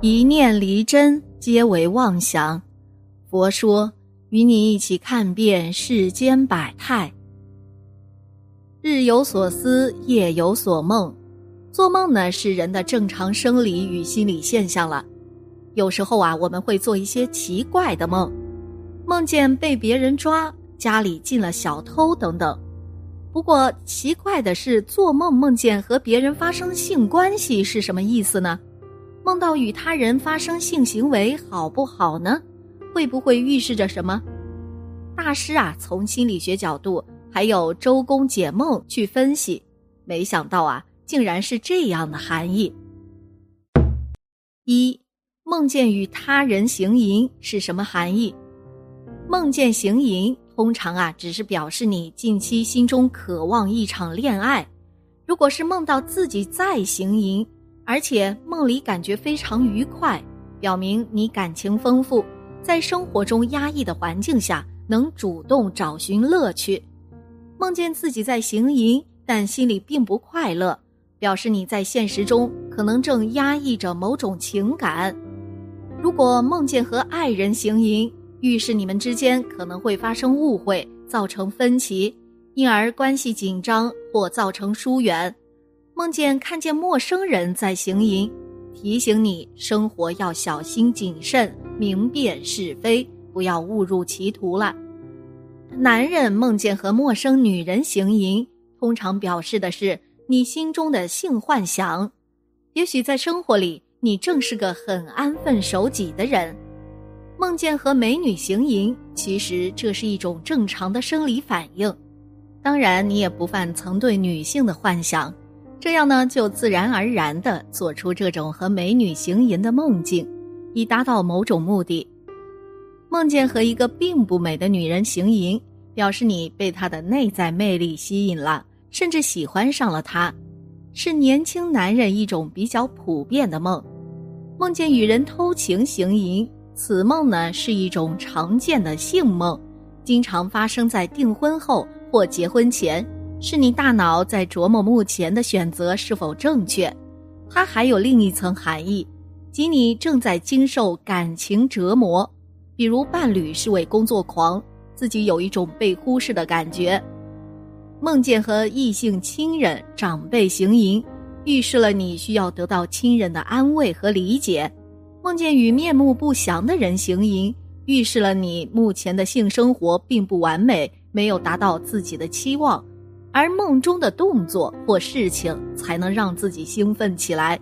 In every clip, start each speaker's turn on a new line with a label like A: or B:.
A: 一念离真，皆为妄想。佛说，与你一起看遍世间百态。日有所思，夜有所梦。做梦呢，是人的正常生理与心理现象了。有时候啊，我们会做一些奇怪的梦，梦见被别人抓，家里进了小偷等等。不过奇怪的是，做梦梦见和别人发生性关系是什么意思呢？梦到与他人发生性行为好不好呢？会不会预示着什么？大师啊，从心理学角度还有周公解梦去分析，没想到啊，竟然是这样的含义。一，梦见与他人行淫是什么含义？梦见行淫，通常啊，只是表示你近期心中渴望一场恋爱。如果是梦到自己在行淫，而且梦里感觉非常愉快，表明你感情丰富，在生活中压抑的环境下能主动找寻乐趣。梦见自己在行淫，但心里并不快乐，表示你在现实中可能正压抑着某种情感。如果梦见和爱人行淫，预示你们之间可能会发生误会，造成分歧，因而关系紧张或造成疏远。梦见看见陌生人在行淫，提醒你生活要小心谨慎，明辨是非，不要误入歧途了。男人梦见和陌生女人行淫，通常表示的是你心中的性幻想。也许在生活里，你正是个很安分守己的人。梦见和美女行淫，其实这是一种正常的生理反应。当然，你也不犯曾对女性的幻想。这样呢，就自然而然的做出这种和美女行淫的梦境，以达到某种目的。梦见和一个并不美的女人行淫，表示你被她的内在魅力吸引了，甚至喜欢上了她，是年轻男人一种比较普遍的梦。梦见与人偷情行淫，此梦呢是一种常见的性梦，经常发生在订婚后或结婚前。是你大脑在琢磨目前的选择是否正确，它还有另一层含义，即你正在经受感情折磨，比如伴侣是位工作狂，自己有一种被忽视的感觉。梦见和异性亲人、长辈行淫，预示了你需要得到亲人的安慰和理解；梦见与面目不详的人行淫，预示了你目前的性生活并不完美，没有达到自己的期望。而梦中的动作或事情才能让自己兴奋起来。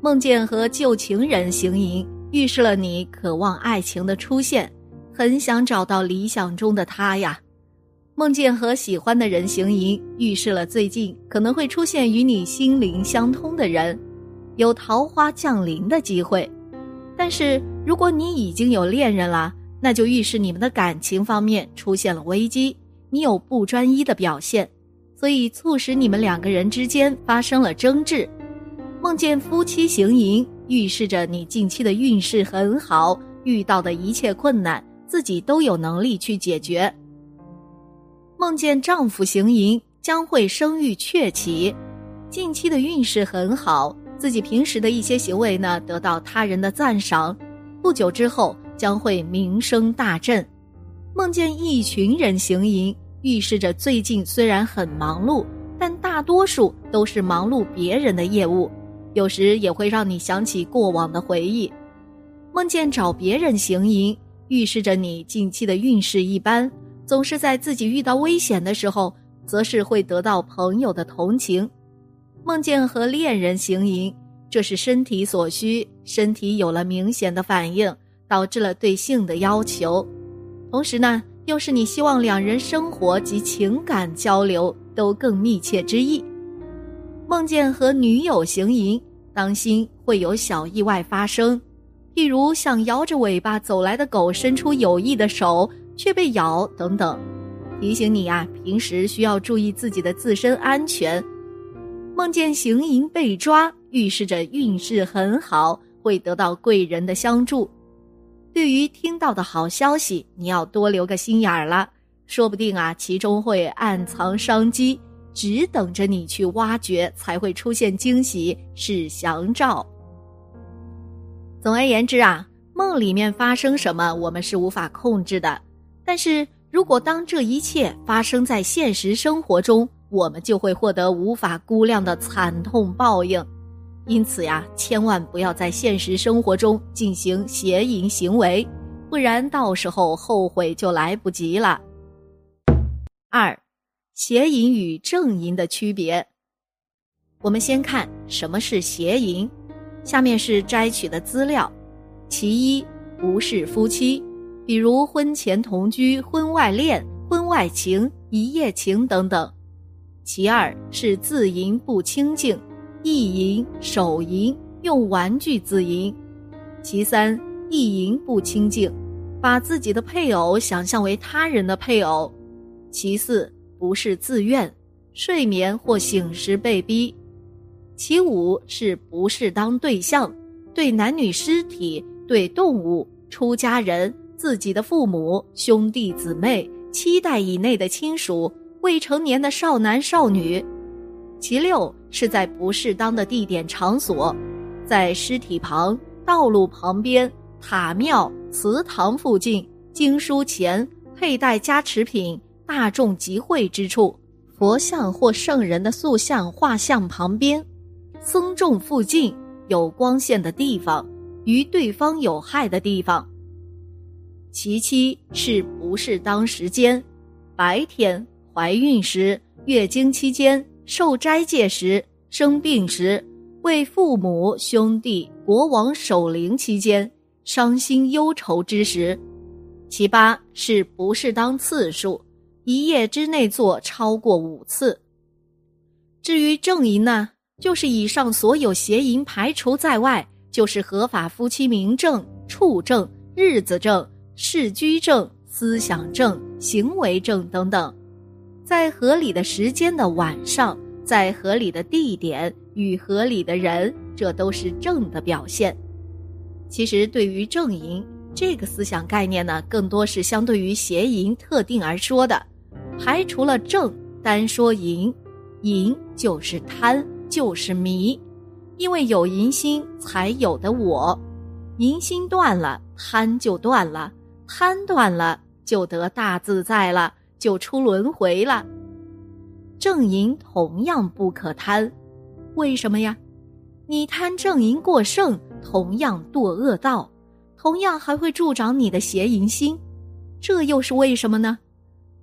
A: 梦见和旧情人行淫，预示了你渴望爱情的出现，很想找到理想中的他呀。梦见和喜欢的人行淫，预示了最近可能会出现与你心灵相通的人，有桃花降临的机会。但是如果你已经有恋人了，那就预示你们的感情方面出现了危机，你有不专一的表现。所以促使你们两个人之间发生了争执，梦见夫妻行淫，预示着你近期的运势很好，遇到的一切困难自己都有能力去解决。梦见丈夫行淫，将会生育鹊起，近期的运势很好，自己平时的一些行为呢得到他人的赞赏，不久之后将会名声大振。梦见一群人行淫。预示着最近虽然很忙碌，但大多数都是忙碌别人的业务，有时也会让你想起过往的回忆。梦见找别人行淫，预示着你近期的运势一般，总是在自己遇到危险的时候，则是会得到朋友的同情。梦见和恋人行淫，这是身体所需，身体有了明显的反应，导致了对性的要求。同时呢。又是你希望两人生活及情感交流都更密切之意。梦见和女友行淫，当心会有小意外发生，譬如像摇着尾巴走来的狗伸出有意的手却被咬等等，提醒你啊，平时需要注意自己的自身安全。梦见行淫被抓，预示着运势很好，会得到贵人的相助。对于听到的好消息，你要多留个心眼儿了，说不定啊，其中会暗藏商机，只等着你去挖掘，才会出现惊喜，是祥兆。总而言之啊，梦里面发生什么，我们是无法控制的。但是如果当这一切发生在现实生活中，我们就会获得无法估量的惨痛报应。因此呀，千万不要在现实生活中进行邪淫行为，不然到时候后悔就来不及了。二，邪淫与正淫的区别。我们先看什么是邪淫，下面是摘取的资料：其一，不是夫妻，比如婚前同居、婚外恋、婚外情、一夜情等等；其二是自淫不清净。意淫、手淫、用玩具自淫；其三，意淫不清净，把自己的配偶想象为他人的配偶；其四，不是自愿，睡眠或醒时被逼；其五是不适当对象，对男女尸体、对动物、出家人、自己的父母、兄弟姊妹、七代以内的亲属、未成年的少男少女。其六是在不适当的地点场所，在尸体旁、道路旁边、塔庙、祠堂附近、经书前、佩戴加持品、大众集会之处、佛像或圣人的塑像、画像旁边、僧众附近有光线的地方，与对方有害的地方。其七是不适当时间，白天、怀孕时、月经期间。受斋戒时、生病时、为父母、兄弟、国王守灵期间、伤心忧愁之时；其八是不适当次数，一夜之内做超过五次。至于正淫呢，就是以上所有邪淫排除在外，就是合法夫妻名正、处正、日子正、事居正、思想正、行为正等等。在合理的时间的晚上，在合理的地点与合理的人，这都是正的表现。其实，对于正淫这个思想概念呢，更多是相对于邪淫特定而说的。排除了正，单说淫，淫就是贪，就是迷，因为有淫心才有的我，淫心断了，贪就断了，贪断了，就得大自在了。就出轮回了。正淫同样不可贪，为什么呀？你贪正淫过剩，同样堕恶道，同样还会助长你的邪淫心。这又是为什么呢？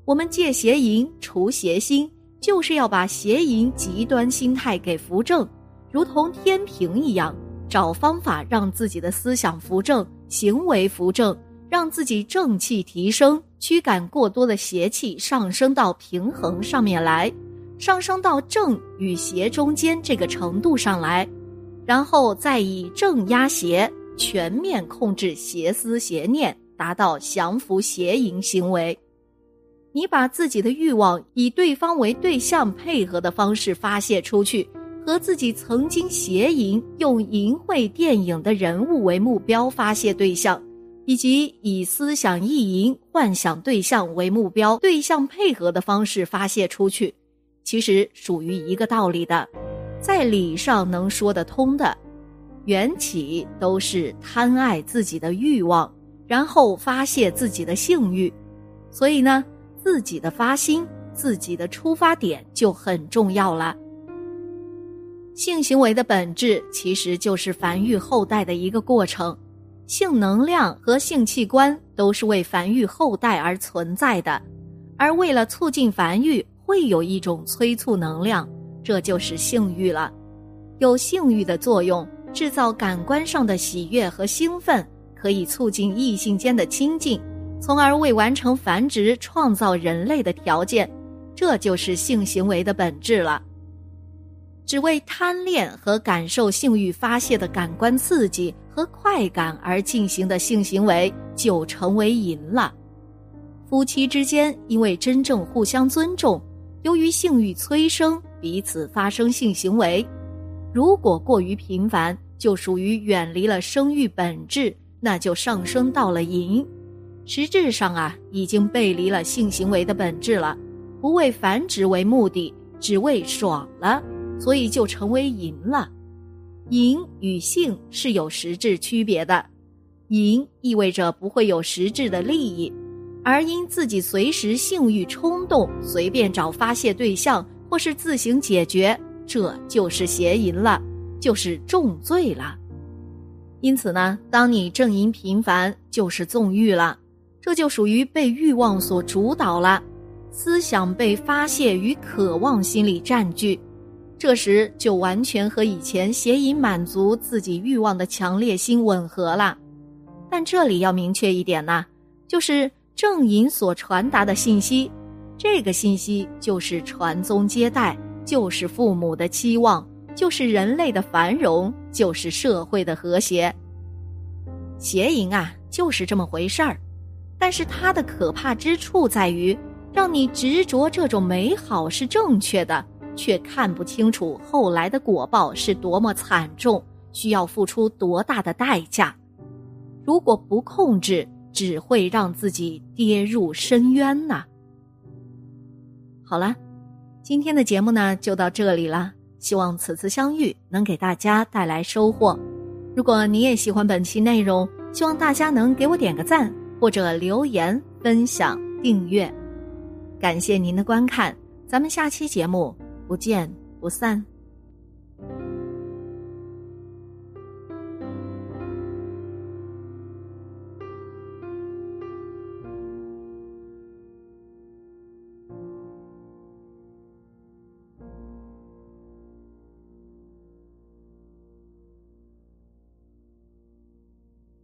A: 我们戒邪淫、除邪心，就是要把邪淫极端心态给扶正，如同天平一样，找方法让自己的思想扶正，行为扶正。让自己正气提升，驱赶过多的邪气上升到平衡上面来，上升到正与邪中间这个程度上来，然后再以正压邪，全面控制邪思邪念，达到降服邪淫行为。你把自己的欲望以对方为对象配合的方式发泄出去，和自己曾经邪淫用淫秽电影的人物为目标发泄对象。以及以思想意淫、幻想对象为目标，对象配合的方式发泄出去，其实属于一个道理的，在理上能说得通的，缘起都是贪爱自己的欲望，然后发泄自己的性欲，所以呢，自己的发心、自己的出发点就很重要了。性行为的本质其实就是繁育后代的一个过程。性能量和性器官都是为繁育后代而存在的，而为了促进繁育，会有一种催促能量，这就是性欲了。有性欲的作用，制造感官上的喜悦和兴奋，可以促进异性间的亲近，从而为完成繁殖创造人类的条件。这就是性行为的本质了。只为贪恋和感受性欲发泄的感官刺激和快感而进行的性行为，就成为淫了。夫妻之间因为真正互相尊重，由于性欲催生，彼此发生性行为。如果过于频繁，就属于远离了生育本质，那就上升到了淫。实质上啊，已经背离了性行为的本质了，不为繁殖为目的，只为爽了。所以就成为淫了。淫与性是有实质区别的，淫意味着不会有实质的利益，而因自己随时性欲冲动，随便找发泄对象或是自行解决，这就是邪淫了，就是重罪了。因此呢，当你正淫频繁，就是纵欲了，这就属于被欲望所主导了，思想被发泄与渴望心理占据，这时就完全和以前邪淫满足自己欲望的强烈心吻合了。但这里要明确一点呢，就是正淫所传达的信息，这个信息就是传宗接代，就是父母的期望。就是人类的繁荣，就是社会的和谐。邪淫啊，就是这么回事儿。但是它的可怕之处在于，让你执着这种美好是正确的，却看不清楚后来的果报是多么惨重，需要付出多大的代价。如果不控制，只会让自己跌入深渊呐。好了，今天的节目呢，就到这里了。希望此次相遇能给大家带来收获。如果你也喜欢本期内容，希望大家能给我点个赞，或者留言、分享、订阅。感谢您的观看，咱们下期节目不见不散。